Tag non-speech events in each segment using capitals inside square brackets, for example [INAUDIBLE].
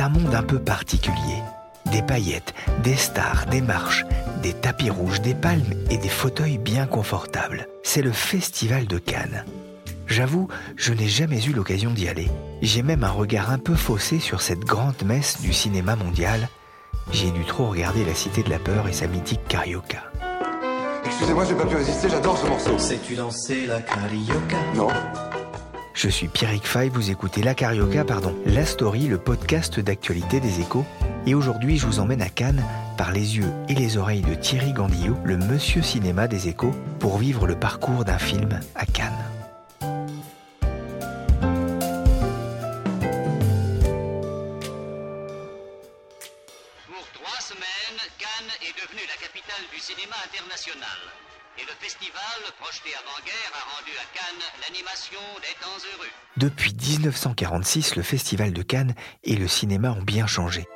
C'est un monde un peu particulier. Des paillettes, des stars, des marches, des tapis rouges, des palmes et des fauteuils bien confortables. C'est le Festival de Cannes. J'avoue, je n'ai jamais eu l'occasion d'y aller. J'ai même un regard un peu faussé sur cette grande messe du cinéma mondial. J'ai dû trop regarder La Cité de la Peur et sa mythique Carioca. Excusez-moi, j'ai pas pu résister, j'adore ce morceau. Sais-tu danser la carioca? Non. Je suis Pierrick Fay, vous écoutez La Carioca, pardon, La Story, le podcast d'actualité des échos. Et aujourd'hui, je vous emmène à Cannes par les yeux et les oreilles de Thierry Gandillot, le monsieur cinéma des échos, pour vivre le parcours d'un film à Cannes. 1946, le Festival de Cannes et le cinéma ont bien changé.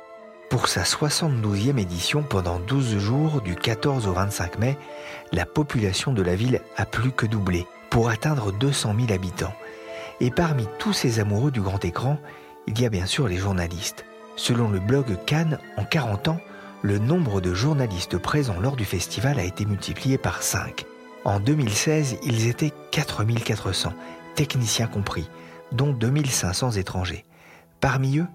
Pour sa 72e édition, pendant 12 jours, du 14 au 25 mai, la population de la ville a plus que doublé, pour atteindre 200 000 habitants. Et parmi tous ces amoureux du grand écran, il y a bien sûr les journalistes. Selon le blog Cannes, en 40 ans, le nombre de journalistes présents lors du festival a été multiplié par 5. En 2016, ils étaient 4400, techniciens compris, dont 2500 étrangers. Parmi eux,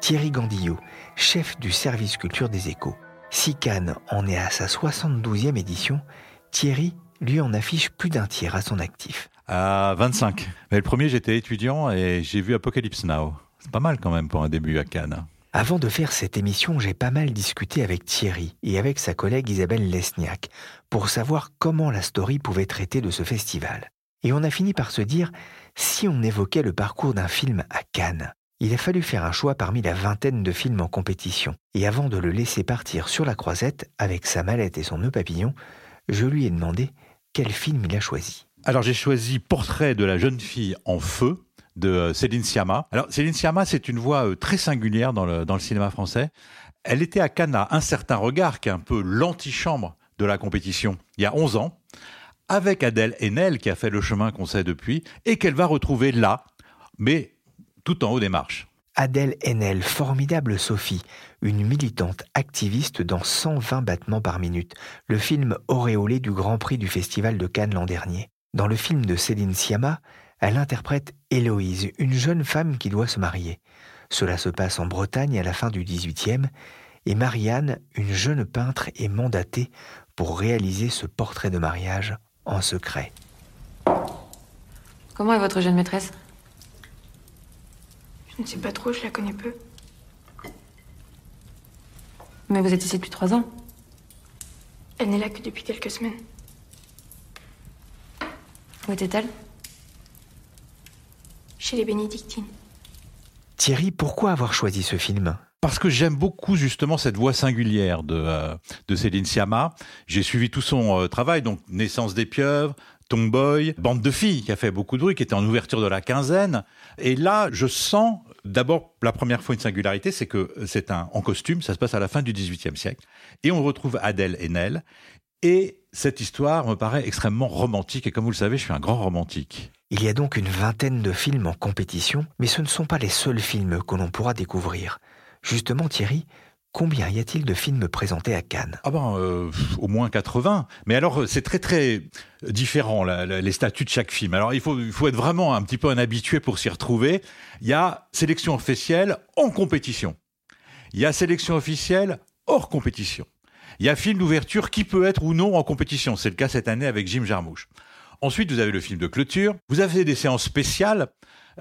Thierry Gandillot, chef du service culture des échos. Si Cannes en est à sa 72e édition, Thierry, lui, en affiche plus d'un tiers à son actif. À 25. Mais le premier, j'étais étudiant et j'ai vu Apocalypse Now. C'est pas mal quand même pour un début à Cannes. Avant de faire cette émission, j'ai pas mal discuté avec Thierry et avec sa collègue Isabelle Lesniak pour savoir comment la story pouvait traiter de ce festival. Et on a fini par se dire, si on évoquait le parcours d'un film à Cannes, il a fallu faire un choix parmi la vingtaine de films en compétition. Et avant de le laisser partir sur la croisette avec sa mallette et son nœud papillon, je lui ai demandé quel film il a choisi. Alors j'ai choisi Portrait de la jeune fille en feu de euh, Céline Sciamma. Alors Céline Sciamma, c'est une voix euh, très singulière dans le, dans le cinéma français. Elle était à Cannes à un certain regard, qui est un peu l'antichambre de la compétition, il y a 11 ans, avec Adèle Haenel, qui a fait le chemin qu'on sait depuis, et qu'elle va retrouver là, mais tout en haut des marches. Adèle Haenel, formidable Sophie, une militante activiste dans 120 battements par minute, le film auréolé du Grand Prix du Festival de Cannes l'an dernier. Dans le film de Céline Sciamma, elle interprète Héloïse, une jeune femme qui doit se marier. Cela se passe en Bretagne à la fin du XVIIIe, et Marianne, une jeune peintre, est mandatée pour réaliser ce portrait de mariage en secret. Comment est votre jeune maîtresse? Je ne sais pas trop, je la connais peu. Mais vous êtes ici depuis trois ans. Elle n'est là que depuis quelques semaines. Où était-elle? Chez les bénédictines. Thierry, pourquoi avoir choisi ce film? Parce que j'aime beaucoup justement cette voix singulière de, euh, Céline Sciamma. J'ai suivi tout son euh, travail, donc Naissance des pieuvres, Tomboy, Bande de filles, qui a fait beaucoup de bruit, qui était en ouverture de la quinzaine. Et là, je sens d'abord la première fois une singularité, c'est que c'est un en costume, ça se passe à la fin du XVIIIe siècle, et on retrouve Adèle Haenel. Et cette histoire me paraît extrêmement romantique, et comme vous le savez, je suis un grand romantique. Il y a donc une vingtaine de films en compétition, mais ce ne sont pas les seuls films que l'on pourra découvrir. Justement, Thierry, Combien y a-t-il de films présentés à Cannes? Ah ben, euh, au moins 80. Mais alors, c'est très très différent, les statuts de chaque film. Alors, il faut, il faut être vraiment un petit peu un habitué pour s'y retrouver. Il y a sélection officielle en compétition. Il y a sélection officielle hors compétition. Il y a film d'ouverture qui peut être ou non en compétition. C'est le cas cette année avec Jim Jarmusch. Ensuite, vous avez le film de clôture. Vous avez des séances spéciales.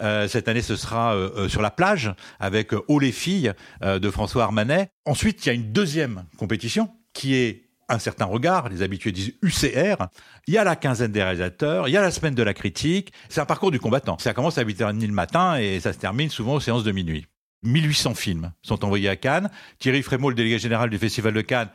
Euh, cette année, ce sera euh, euh, sur la plage avec Oh les filles de François Armanet. Ensuite, il y a une deuxième compétition qui est un certain regard, les habitués disent UCR. Il y a la quinzaine des réalisateurs, il y a la semaine de la critique. C'est un parcours du combattant. Ça commence à 8h30 le matin et ça se termine souvent aux séances de minuit. 1800 films sont envoyés à Cannes. Thierry Frémaux, le délégué général du Festival de Cannes,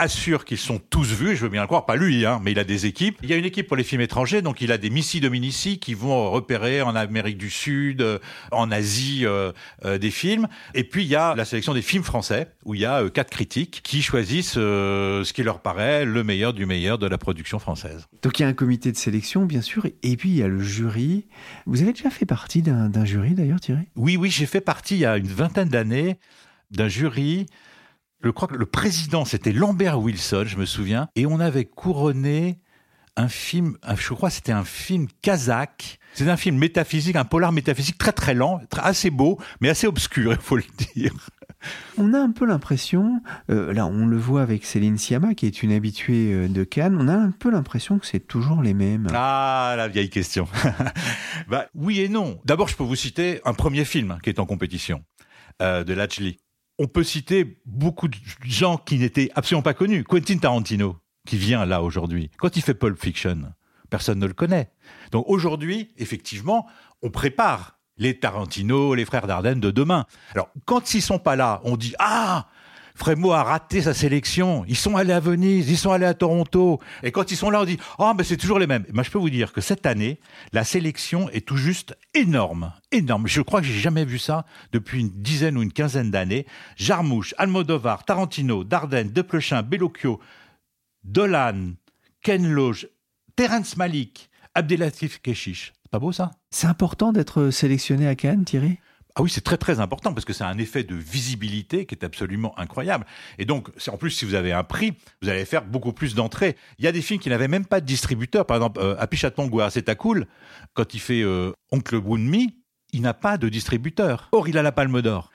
assure qu'ils sont tous vus, je veux bien le croire, pas lui, hein, mais il a des équipes. Il y a une équipe pour les films étrangers, donc il a des Missy Dominici qui vont repérer en Amérique du Sud, euh, en Asie euh, euh, des films. Et puis il y a la sélection des films français, où il y a euh, quatre critiques qui choisissent euh, ce qui leur paraît le meilleur du meilleur de la production française. Donc il y a un comité de sélection, bien sûr, et puis il y a le jury. Vous avez déjà fait partie d'un d'un jury d'ailleurs, Thierry? Oui, oui, j'ai fait partie il y a une vingtaine d'années d'un jury. Je crois que le président, c'était Lambert Wilson, je me souviens, et on avait couronné un film, un- je crois que c'était un film kazakh. C'est un film métaphysique, un polar métaphysique très très lent, très- assez beau, mais assez obscur, il faut le dire. On a un peu l'impression, euh, là on le voit avec Céline Sciamma qui est une habituée euh, de Cannes, on a un peu l'impression que c'est toujours les mêmes. Ah, la vieille question. [LAUGHS] bah, oui et non. D'abord, je peux vous citer un premier film qui est en compétition, euh, de Lachli. On peut citer beaucoup de gens qui n'étaient absolument pas connus. Quentin Tarantino, qui vient là aujourd'hui. Quand il fait Pulp Fiction, personne ne le connaît. Donc aujourd'hui, effectivement, on prépare les Tarantino, les frères Dardenne de demain. Alors, quand ils sont pas là, on dit Ah Frémaux a raté sa sélection. Ils sont allés à Venise, ils sont allés à Toronto. Et quand ils sont là, on dit Ah, ben c'est toujours les mêmes. Moi, je peux vous dire que cette année, la sélection est tout juste énorme. Énorme. Je crois que j'ai jamais vu ça depuis une dizaine ou une quinzaine d'années. Jarmouche, Almodovar, Tarantino, Dardenne, Deplechin, Bellocchio, Dolan, Ken Loach, Terence Malik, Abdelatif Keshish. C'est pas beau ça? C'est important d'être sélectionné à Cannes, Thierry? Ah oui, c'est très très important parce que c'est un effet de visibilité qui est absolument incroyable. Et donc, en plus, si vous avez un prix, vous allez faire beaucoup plus d'entrées. Il y a des films qui n'avaient même pas de distributeur. Par exemple, euh, ou C'est cool, quand il fait euh, Oncle Boonmi, il n'a pas de distributeur. Or, il a la Palme d'Or.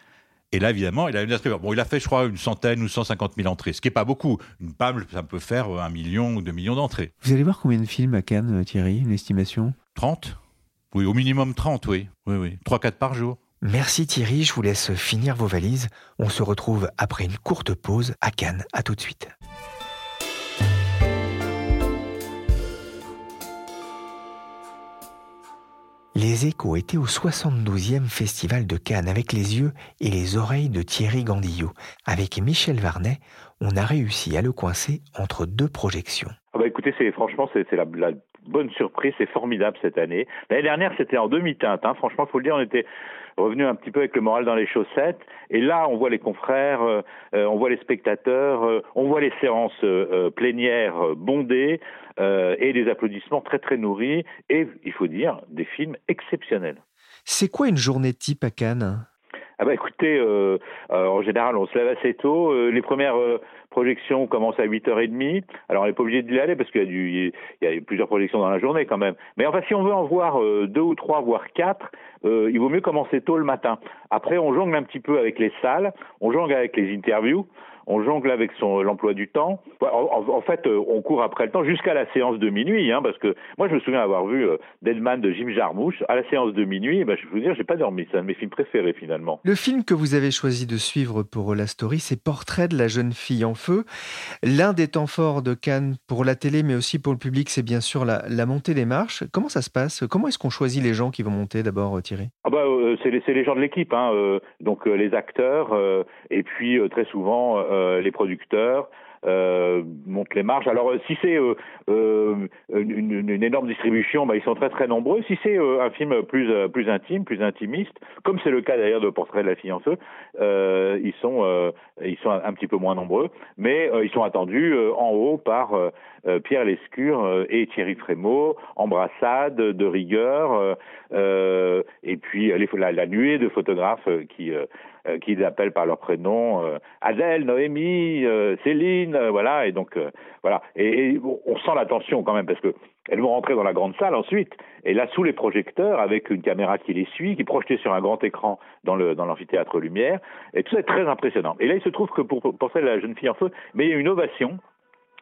Et là, évidemment, il a une distributeur. Bon, il a fait, je crois, une centaine ou 150 000 entrées, ce qui est pas beaucoup. Une palme, ça peut faire euh, un million ou deux millions d'entrées. Vous allez voir combien de films à Cannes, euh, Thierry Une estimation? 30 Oui, au minimum 30, oui. Oui, oui. 3-4 par jour. Merci Thierry, je vous laisse finir vos valises. On se retrouve après une courte pause à Cannes. À tout de suite. Les échos étaient au 72e Festival de Cannes avec les yeux et les oreilles de Thierry Gandillot. Avec Michel Varnet, on a réussi à le coincer entre deux projections. Ah bah écoutez, franchement c'est la bonne surprise, c'est formidable cette année. L'année dernière c'était en demi-teinte, hein. franchement faut le dire, on était revenu un petit peu avec le moral dans les chaussettes. Et là on voit les confrères, euh, euh, on voit les spectateurs, euh, on voit les séances euh, plénières bondées et des applaudissements très très nourris et il faut dire des films exceptionnels. C'est quoi une journée type à Cannes? Ah bah écoutez, euh, euh, en général, on se lève assez tôt. Euh, les premières projections commencent à 8h30. Alors, on n'est pas obligé d'y aller parce qu'il y a plusieurs projections dans la journée quand même. Mais enfin, si on veut en voir euh, deux ou trois, voire quatre, euh, il vaut mieux commencer tôt le matin. Après, on jongle un petit peu avec les salles, on jongle avec les interviews. On jongle avec son l'emploi du temps. En, fait, euh, on court après le temps jusqu'à la séance de minuit, hein, parce que moi, je me souviens avoir vu euh, Deadman de Jim Jarmusch à la séance de minuit. Ben, je vous dire, j'ai pas dormi. C'est un de mes films préférés finalement. Le film que vous avez choisi de suivre pour la story, c'est Portrait de la jeune fille en feu. L'un des temps forts de Cannes pour la télé, mais aussi pour le public, c'est bien sûr la, la montée des marches. Comment ça se passe? Comment est-ce qu'on choisit les gens qui vont monter d'abord, euh, Thierry? Ah bah euh, c'est les, gens de l'équipe, hein, euh, donc euh, les acteurs et puis très souvent les producteurs. euh, monte les marches. Alors euh, si c'est euh, euh, une, énorme distribution, bah, ils sont très très nombreux. Si c'est euh, un film plus plus intime, plus intimiste, comme c'est le cas d'ailleurs de Portrait de la fille en feu, ils sont ils sont un, petit peu moins nombreux, mais ils sont attendus en haut par Pierre Lescure et Thierry Frémaux, embrassade de rigueur, et puis la, nuée de photographes qui euh, qu'ils appellent par leur prénom euh, Adèle, Noémie, euh, Céline, voilà, et donc voilà. Et, on sent la tension quand même parce que elles vont rentrer dans la grande salle ensuite, et là sous les projecteurs, avec une caméra qui les suit, qui est projetée sur un grand écran dans le dans l'amphithéâtre Lumière, et tout ça est très impressionnant. Et là, il se trouve que pour pour celle la jeune fille en feu, mais il y a une ovation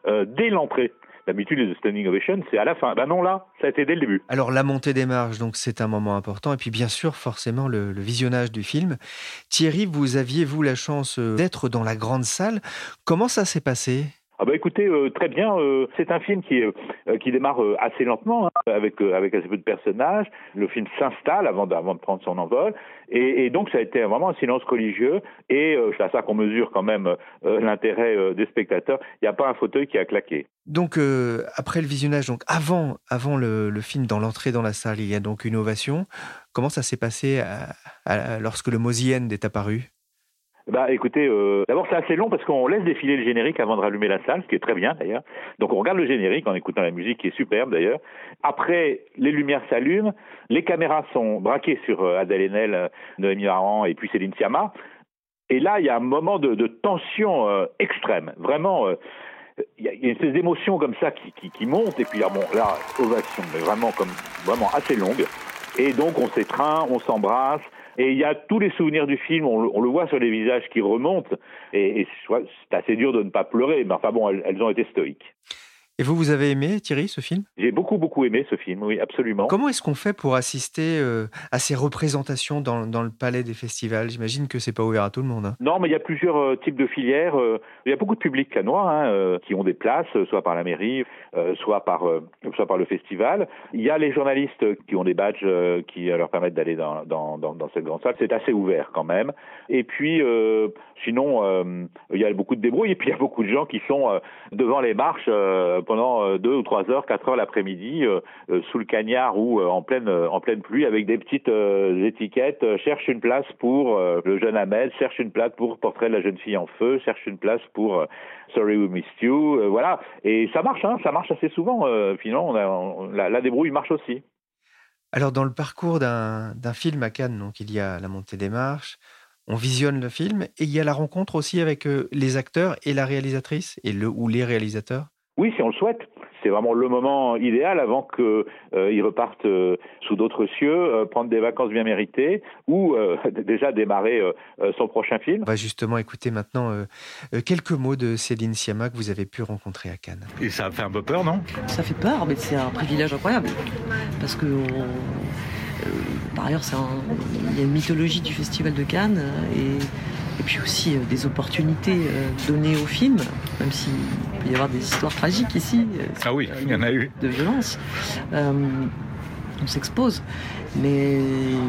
dès l'entrée D'habitude, les standing ovation, c'est à la fin. Ben non, là, ça a été dès le début. Alors, la montée des marges, donc c'est un moment important. Et puis, bien sûr, forcément, le, visionnage du film. Thierry, vous aviez, vous, la chance euh, d'être dans la grande salle. Comment ça s'est passé? Ah bah écoutez, euh, très bien. Euh, c'est un film qui, euh, qui démarre assez lentement, hein, avec, avec assez peu de personnages. Le film s'installe avant, avant de prendre son envol. Et, donc ça a été vraiment un silence religieux. Et c'est à ça qu'on mesure quand même l'intérêt des spectateurs. Il n'y a pas un fauteuil qui a claqué. Donc après le visionnage, donc avant, avant le, film, dans l'entrée dans la salle, il y a donc une ovation. Comment ça s'est passé lorsque le Mosien est apparu? Bah écoutez, euh, d'abord c'est assez long parce qu'on laisse défiler le générique avant de rallumer la salle, ce qui est très bien d'ailleurs. Donc on regarde le générique en écoutant la musique qui est superbe d'ailleurs. Après, les lumières s'allument, les caméras sont braquées sur euh, Adèle Haenel, euh, Noémie Aran et puis Céline Sciamma. Et là, il y a un moment de, de tension euh, extrême. Vraiment, il y, a une espèce d'émotion comme ça qui, qui, qui, monte et puis bon, là, ovation, mais vraiment comme vraiment assez longue. Et donc on s'étreint, on s'embrasse. Et il y a tous les souvenirs du film, on, le voit sur les visages qui remontent, et, c'est assez dur de ne pas pleurer, mais enfin bon, elles ont été stoïques. Et vous, vous avez aimé, Thierry, ce film? J'ai beaucoup, beaucoup aimé ce film, oui, absolument. Comment est-ce qu'on fait pour assister euh, à ces représentations dans, dans, le palais des festivals? J'imagine que c'est pas ouvert à tout le monde. Hein. Non, mais il y a plusieurs euh, types de filières. Euh, il y a beaucoup de publics canois hein, qui ont des places, soit par la mairie, soit, par, soit par le festival. Il y a les journalistes qui ont des badges qui leur permettent d'aller dans, dans, dans, dans, cette grande salle. C'est assez ouvert quand même. Et puis, sinon, il y a beaucoup de débrouilles. Et puis, il y a beaucoup de gens qui sont devant les marches pendant euh, deux ou trois heures, quatre heures l'après-midi, euh, euh, sous le cagnard ou en pleine pluie, avec des petites étiquettes. cherche une place pour le jeune Ahmed, cherche une place pour Portrait de la jeune fille en feu, cherche une place pour Sorry We Missed You, voilà. Et ça marche, hein, ça marche assez souvent. finalement, la, la débrouille marche aussi. Alors, dans le parcours d'un film à Cannes, donc il y a la montée des marches, on visionne le film et il y a la rencontre aussi avec les acteurs et la réalisatrice et le ou les réalisateurs. Oui, si on le souhaite. C'est vraiment le moment idéal avant qu'ils euh, repartent euh, sous d'autres cieux, euh, prendre des vacances bien méritées ou euh, [LAUGHS] déjà démarrer son prochain film. On va justement écouter maintenant quelques mots de Céline Sciamma que vous avez pu rencontrer à Cannes. Et ça fait un peu peur, non? Ça fait peur, mais c'est un privilège incroyable. Parce que par ailleurs, il y a une mythologie du Festival de Cannes et et puis aussi euh, des opportunités euh, données au film, même s'il peut y avoir des histoires tragiques ici. Euh, ah oui, il y en a eu. De violence. on s'expose, mais,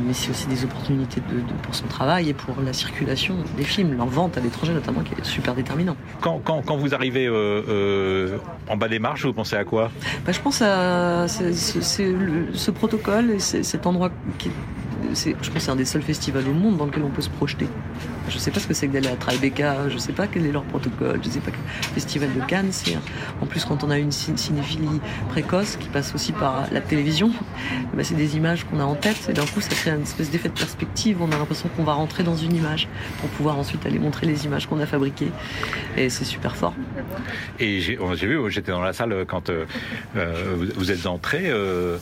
mais c'est aussi des opportunités de, pour son travail et pour la circulation des films, leur vente à l'étranger notamment, qui est super déterminant. Quand, quand, quand vous arrivez en bas des marches, vous pensez à quoi? Bah, Je pense à ce protocole et cet endroit qui est je pense que c'est un des seuls festivals au monde dans lequel on peut se projeter. Je ne sais pas ce que c'est que d'aller à Tribeca, je ne sais pas quel est leur protocole, je ne sais pas quel festival de Cannes c'est. En plus, quand on a une cinéphilie précoce qui passe aussi par la télévision, bah, c'est des images qu'on a en tête et d'un coup, ça crée une espèce d'effet de perspective. On a l'impression qu'on va rentrer dans une image pour pouvoir ensuite aller montrer les images qu'on a fabriquées. Et c'est super fort. Et j'ai vu, j'étais dans la salle quand euh, euh, vous êtes entré, euh,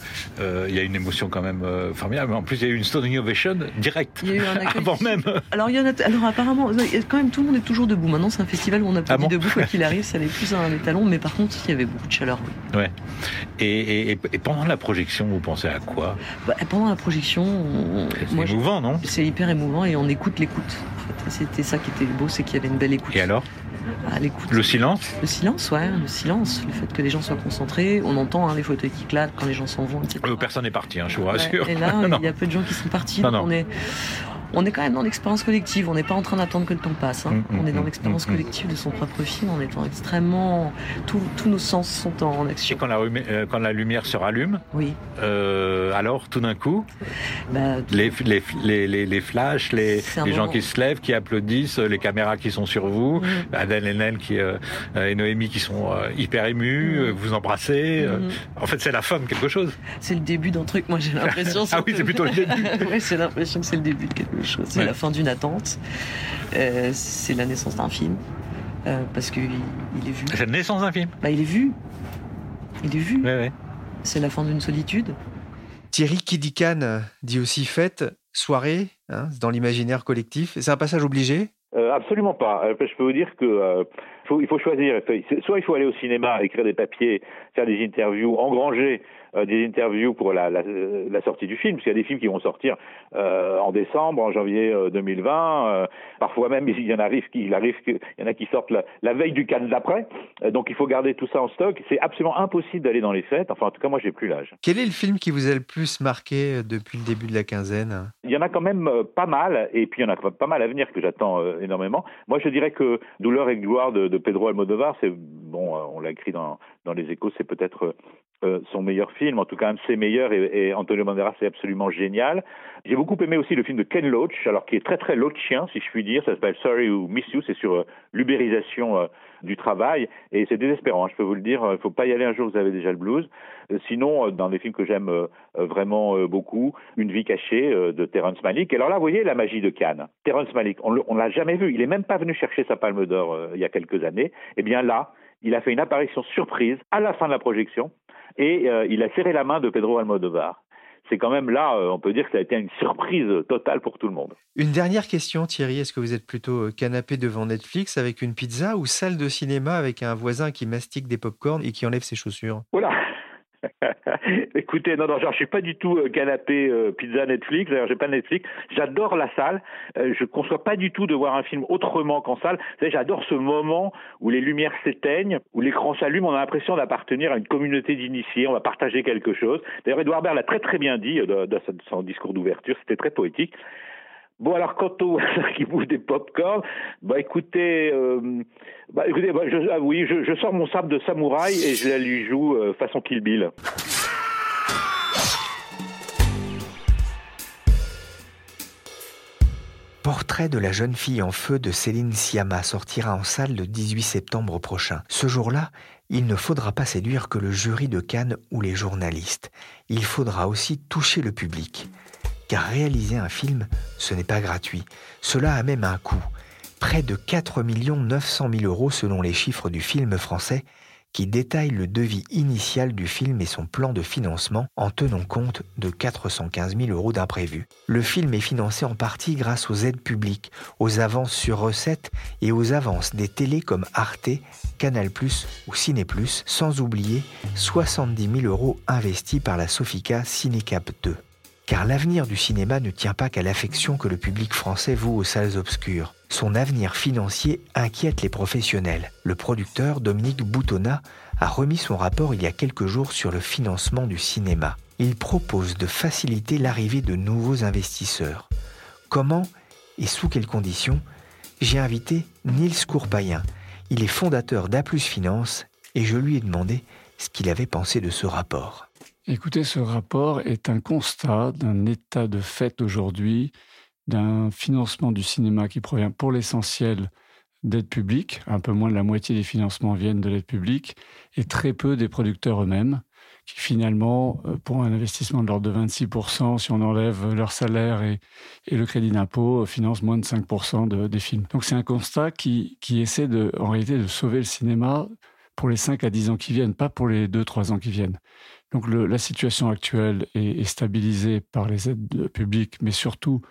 il y a une émotion quand même formidable. En plus, il y a eu une standing ovation direct. Il y a eu un [LAUGHS] avant même. Alors, il y en a, alors apparemment, quand même, tout le monde est toujours debout. Maintenant, c'est un festival où on a pas ah debout quoi qu'il arrive. Ça n'est plus un étalon, mais par contre, il y avait beaucoup de chaleur. Oui. Ouais. Et, et, et, pendant la projection, vous pensez à quoi? Bah, Pendant la projection, c'est émouvant, non? C'est hyper émouvant et on écoute l'écoute. En fait. C'était ça qui était beau, c'est qu'il y avait une belle écoute. Et alors? À l'écoute. Le silence? Le silence, ouais, le silence. Le fait que les gens soient concentrés. On entend hein, les fauteuils qui claquent quand les gens s'en vont, etc. Euh, personne n'est parti, hein, je vous rassure. et là, [LAUGHS] il y a peu de gens qui sont partis. on est on est quand même dans l'expérience collective. On n'est pas en train d'attendre que le temps passe. Hein. Mm, mm, on est dans mm, l'expérience collective de son propre film en étant extrêmement. Tous tous nos sens sont en action. Et quand la, euh, quand la lumière se rallume, Oui. euh, alors tout d'un coup, Bah, les, les, les, les, les flashs, les, les gens qui se lèvent, qui applaudissent, les caméras qui sont sur vous, Mhm. Adèle Haenel qui, euh, et Noémie qui sont euh, hyper émus, euh, vous embrassez. euh. En fait, c'est la fin de quelque chose. C'est le début d'un truc, moi j'ai [LAUGHS] l'impression. Ah oui, c'est plutôt le début. [LAUGHS] oui, c'est l'impression que c'est le début de quelque chose. C'est Ouais. la fin d'une attente. Euh, c'est la naissance d'un film. Euh, parce qu'il il est vu. C'est la naissance d'un film. Bah, il est vu. Il est vu. Ouais, ouais. C'est la fin d'une solitude. Thierry qui dit Cannes dit aussi fête, soirée, hein, dans l'imaginaire collectif. C'est un passage obligé? Euh, absolument pas. Euh, je peux vous dire que euh, faut- il faut choisir. Soit il faut aller au cinéma, écrire des papiers, faire des interviews, engranger euh, des interviews pour la, la, la sortie du film, parce qu'il y a des films qui vont sortir euh, en décembre, en janvier euh, 2020. euh, parfois même, [LAUGHS] il y en arrive, qui- il arrive qu'il y en a qui sortent la, la veille du Cannes d'après. Euh, donc il faut garder tout ça en stock. C'est absolument impossible d'aller dans les fêtes. Enfin, en tout cas, moi, j'ai plus l'âge. Quel est le film qui vous a le plus marqué euh, depuis le début de la quinzaine? Il y en a quand même euh, pas mal, et puis il y en a pas mal à venir que j'attends euh, énormément. Moi, je dirais que Douleur et gloire de, de Pedro Almodovar, c'est bon, euh, on l'a écrit dans, dans les Échos, c'est peut-être son meilleur film, en tout cas un de ses meilleurs, et, et Antonio Banderas c'est absolument génial. J'ai beaucoup aimé aussi le film de Ken Loach, alors qui est très très loachien, si je puis dire. Ça s'appelle Sorry ou Miss You, c'est sur euh, l'ubérisation euh, du travail, et c'est désespérant. hein, je peux vous le dire, il faut pas y aller un jour, vous avez déjà le blues. Euh, Sinon, dans des films que j'aime vraiment beaucoup, Une vie cachée de Terrence Malick. Et alors là, vous voyez la magie de Cannes. Terrence Malick, on on l'a jamais vu. Il est même pas venu chercher sa Palme d'Or il y a quelques années. Eh bien là, il a fait une apparition surprise à la fin de la projection et euh, il a serré la main de Pedro Almodovar. C'est quand même là, euh, on peut dire que ça a été une surprise totale pour tout le monde. Une dernière question, Thierry. Est-ce que vous êtes plutôt euh, canapé devant Netflix avec une pizza ou salle de cinéma avec un voisin qui mastique des pop-corn et qui enlève ses chaussures? Voilà. [LAUGHS] Écoutez, non, non, genre, je suis pas du tout euh, canapé euh, pizza Netflix. D'ailleurs, j'ai pas Netflix. J'adore la salle. Euh, je conçois pas du tout de voir un film autrement qu'en salle. J'adore ce moment où les lumières s'éteignent, où l'écran s'allume. On a l'impression d'appartenir à une communauté d'initiés. On va partager quelque chose. D'ailleurs, Edouard Baird l'a très très bien dit euh, dans, son discours d'ouverture. C'était très poétique. Bon, alors, quant au qui bouffe des pop-corn, bah écoutez, euh, bah, écoutez bah, je, ah oui, je, sors mon sabre de samouraï et je la lui joue euh, façon Kill Bill. Portrait de la jeune fille en feu de Céline Sciamma sortira en salle le 18 septembre prochain. Ce jour-là, il ne faudra pas séduire que le jury de Cannes ou les journalistes. Il faudra aussi toucher le public. Car réaliser un film, ce n'est pas gratuit. Cela a même un coût. Près de 4 900 000 euros selon les chiffres du film français qui détaille le devis initial du film et son plan de financement en tenant compte de 415 000 euros d'imprévus. Le film est financé en partie grâce aux aides publiques, aux avances sur recettes et aux avances des télés comme Arte, Canal+, ou Ciné+, sans oublier 70 000 euros investis par la Sofica Cinécap 2. Car l'avenir du cinéma ne tient pas qu'à l'affection que le public français voue aux salles obscures. Son avenir financier inquiète les professionnels. Le producteur Dominique Boutonnat a remis son rapport il y a quelques jours sur le financement du cinéma. Il propose de faciliter l'arrivée de nouveaux investisseurs. Comment et sous quelles conditions? J'ai invité Niels Courpayen. Il est fondateur d'A Finance et je lui ai demandé ce qu'il avait pensé de ce rapport. Écoutez, ce rapport est un constat d'un état de fait aujourd'hui, d'un financement du cinéma qui provient pour l'essentiel d'aide publique, un peu moins de la moitié des financements viennent de l'aide publique, et très peu des producteurs eux-mêmes, qui finalement, euh, pour un investissement de l'ordre de 26%, si on enlève leur salaire et, le crédit d'impôt, euh, financent moins de 5% de- des films. Donc c'est un constat qui, essaie en réalité de sauver le cinéma pour les 5 à 10 ans qui viennent, pas pour les 2-3 ans qui viennent. Donc la situation actuelle est, stabilisée par les aides publiques, mais surtout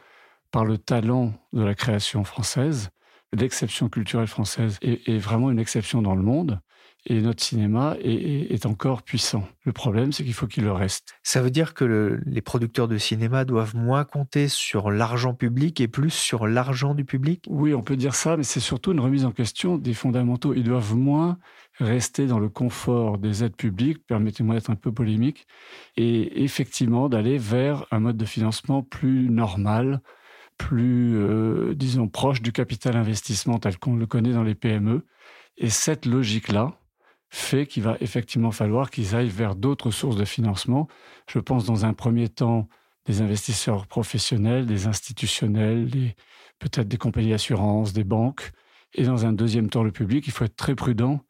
par le talent de la création française. L'exception culturelle française est vraiment une exception dans le monde. Et notre cinéma est, est- est encore puissant. Le problème, c'est qu'il faut qu'il le reste. Ça veut dire que le- les producteurs de cinéma doivent moins compter sur l'argent public et plus sur l'argent du public? Oui, on peut dire ça, mais c'est surtout une remise en question des fondamentaux. Ils doivent moins rester dans le confort des aides publiques, permettez-moi d'être un peu polémique, et effectivement d'aller vers un mode de financement plus normal, plus, euh, disons, proche du capital investissement tel qu'on le connaît dans les PME. Et cette logique-là fait qu'il va effectivement falloir qu'ils aillent vers d'autres sources de financement. Je pense dans un premier temps des investisseurs professionnels, des institutionnels, peut-être des compagnies d'assurance, des banques. Et dans un deuxième temps, le public. Il faut être très prudent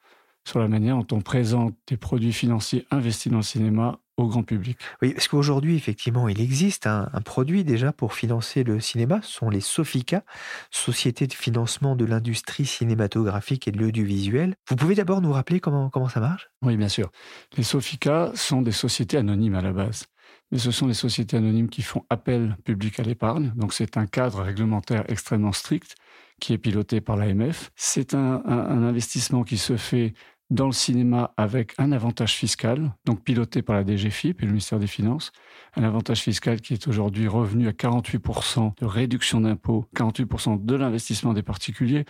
sur la manière dont on présente des produits financiers investis dans le cinéma au grand public. Oui, parce qu'aujourd'hui, effectivement, il existe un, produit déjà pour financer le cinéma, ce sont les Sofica, Société de financement de l'industrie cinématographique et de l'audiovisuel. Vous pouvez d'abord nous rappeler comment, comment ça marche? Oui, bien sûr. Les Sofica sont des sociétés anonymes à la base. Mais ce sont des sociétés anonymes qui font appel public à l'épargne. Donc c'est un cadre réglementaire extrêmement strict qui est piloté par l'AMF. C'est un, un investissement qui se fait dans le cinéma avec un avantage fiscal, donc piloté par la DGFIP et le ministère des Finances, un avantage fiscal qui est aujourd'hui revenu à 48% de réduction d'impôts, 48% de l'investissement des particuliers.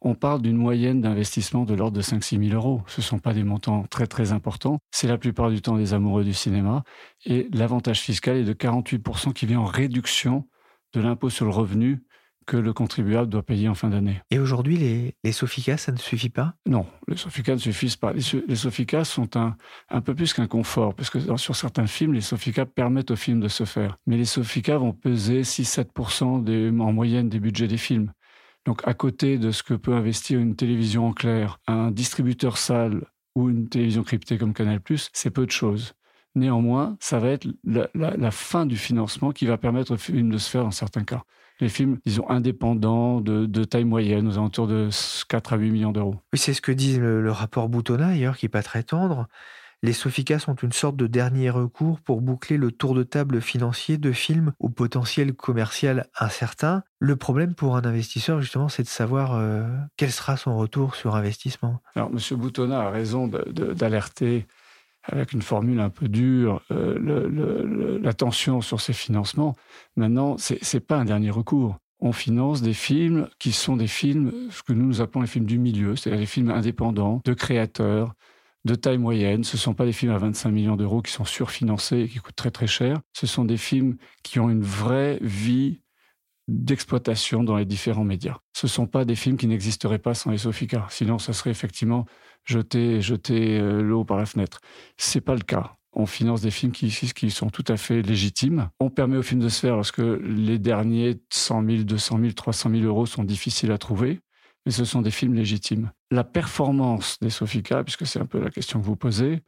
On parle d'une moyenne d'investissement de l'ordre de 5-6 000 euros. Ce ne sont pas des montants très très importants. C'est la plupart du temps des amoureux du cinéma. Et l'avantage fiscal est de 48% qui vient en réduction de l'impôt sur le revenu que le contribuable doit payer en fin d'année. Et aujourd'hui, les, les Soficas, ça ne suffit pas? Non, les Soficas ne suffisent pas. Les, les Soficas sont un, un peu plus qu'un confort, parce que sur certains films, les Soficas permettent aux films de se faire. Mais les Soficas vont peser 6-7% en moyenne des budgets des films. Donc à côté de ce que peut investir une télévision en clair, un distributeur salle ou une télévision cryptée comme Canal+, c'est peu de choses. Néanmoins, ça va être la, la, la fin du financement qui va permettre aux films de se faire dans certains cas les films, disons, indépendants, de, taille moyenne, aux alentours de 4 à 8 millions d'euros. Oui, c'est ce que dit le, rapport Boutonnat, d'ailleurs, qui n'est pas très tendre. Les Sofica sont une sorte de dernier recours pour boucler le tour de table financier de films au potentiel commercial incertain. Le problème pour un investisseur, justement, c'est de savoir euh, quel sera son retour sur investissement. Alors, M. Boutonnat a raison d'alerter avec une formule un peu dure, euh, sur ces financements. Maintenant, ce n'est pas un dernier recours. On finance des films qui sont des films, ce que nous, nous appelons les films du milieu, c'est-à-dire des films indépendants, de créateurs, de taille moyenne. Ce ne sont pas des films à 25 millions d'euros qui sont surfinancés et qui coûtent très très cher. Ce sont des films qui ont une vraie vie d'exploitation dans les différents médias. Ce ne sont pas des films qui n'existeraient pas sans les Sofica. Sinon, ça serait effectivement jeter, jeter euh, l'eau par la fenêtre. C'est pas le cas. On finance des films qui, qui sont tout à fait légitimes. On permet aux films de se faire lorsque les derniers 100 000, 200 000, 300 000 euros sont difficiles à trouver, mais ce sont des films légitimes. La performance des Sofica, puisque c'est un peu la question que vous posez,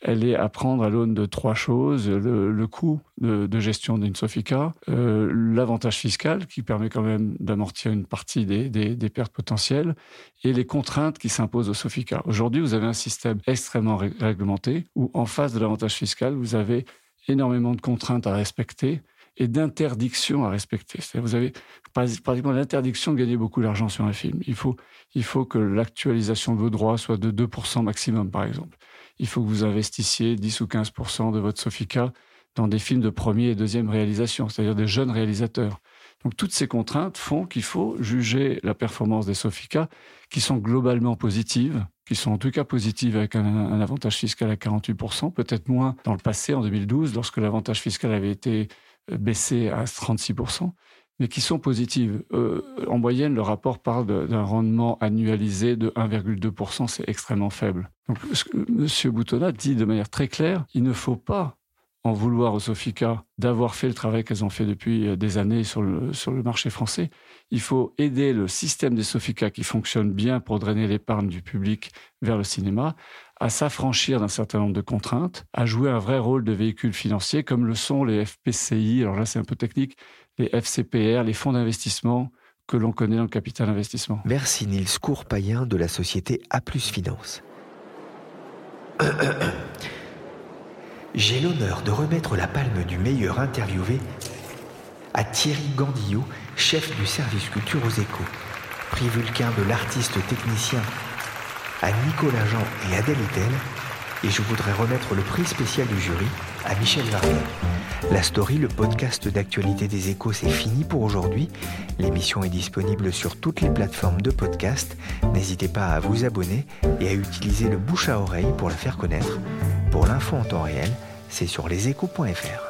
elle est à prendre à l'aune de trois choses le, coût de, gestion d'une Sofica, euh, l'avantage fiscal qui permet quand même d'amortir une partie des, pertes potentielles, et les contraintes qui s'imposent aux Sofica. Aujourd'hui, vous avez un système extrêmement réglementé où, en face de l'avantage fiscal, vous avez énormément de contraintes à respecter et d'interdictions à respecter. Vous avez pratiquement l'interdiction de gagner beaucoup d'argent sur un film. Il faut, il faut que l'actualisation de vos droits soit de 2% maximum, par exemple il faut que vous investissiez 10 ou 15 de votre Sofica dans des films de première et deuxième réalisation, c'est-à-dire des jeunes réalisateurs. Donc toutes ces contraintes font qu'il faut juger la performance des Sofica, qui sont globalement positives, qui sont en tout cas positives avec un, avantage fiscal à 48%, peut-être moins dans le passé, en 2012, lorsque l'avantage fiscal avait été euh, baissé à 36% mais qui sont positives. Euh, en moyenne, le rapport parle d'un rendement annualisé de 1,2%, c'est extrêmement faible. Donc, M. Boutonnat dit de manière très claire, il ne faut pas en vouloir aux Sofica d'avoir fait le travail qu'elles ont fait depuis euh, des années sur le, sur le marché français. Il faut aider le système des Sofica qui fonctionne bien pour drainer l'épargne du public vers le cinéma à s'affranchir d'un certain nombre de contraintes, à jouer un vrai rôle de véhicule financier comme le sont les FPCI. Alors là, c'est un peu technique, les FCPR, les fonds d'investissement que l'on connaît dans le capital investissement. Merci Nils Courpayen de la société A Finance. [COUGHS] J'ai l'honneur de remettre la palme du meilleur interviewé à Thierry Gandillot, chef du service culture aux échos, prix Vulcain de l'artiste technicien à Nicolas Jean et Adèle Itel, et je voudrais remettre le prix spécial du jury à Michel Varnet. La story, le podcast d'actualité des échos, c'est fini pour aujourd'hui. L'émission est disponible sur toutes les plateformes de podcast. N'hésitez pas à vous abonner et à utiliser le bouche à oreille pour la faire connaître. Pour l'info en temps réel, c'est sur leséchos.fr.